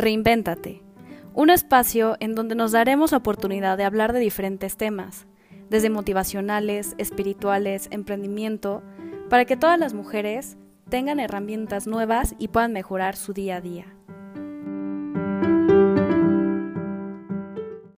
Reinvéntate, un espacio en donde nos daremos oportunidad de hablar de diferentes temas, desde motivacionales, espirituales, emprendimiento, para que todas las mujeres tengan herramientas nuevas y puedan mejorar su día a día.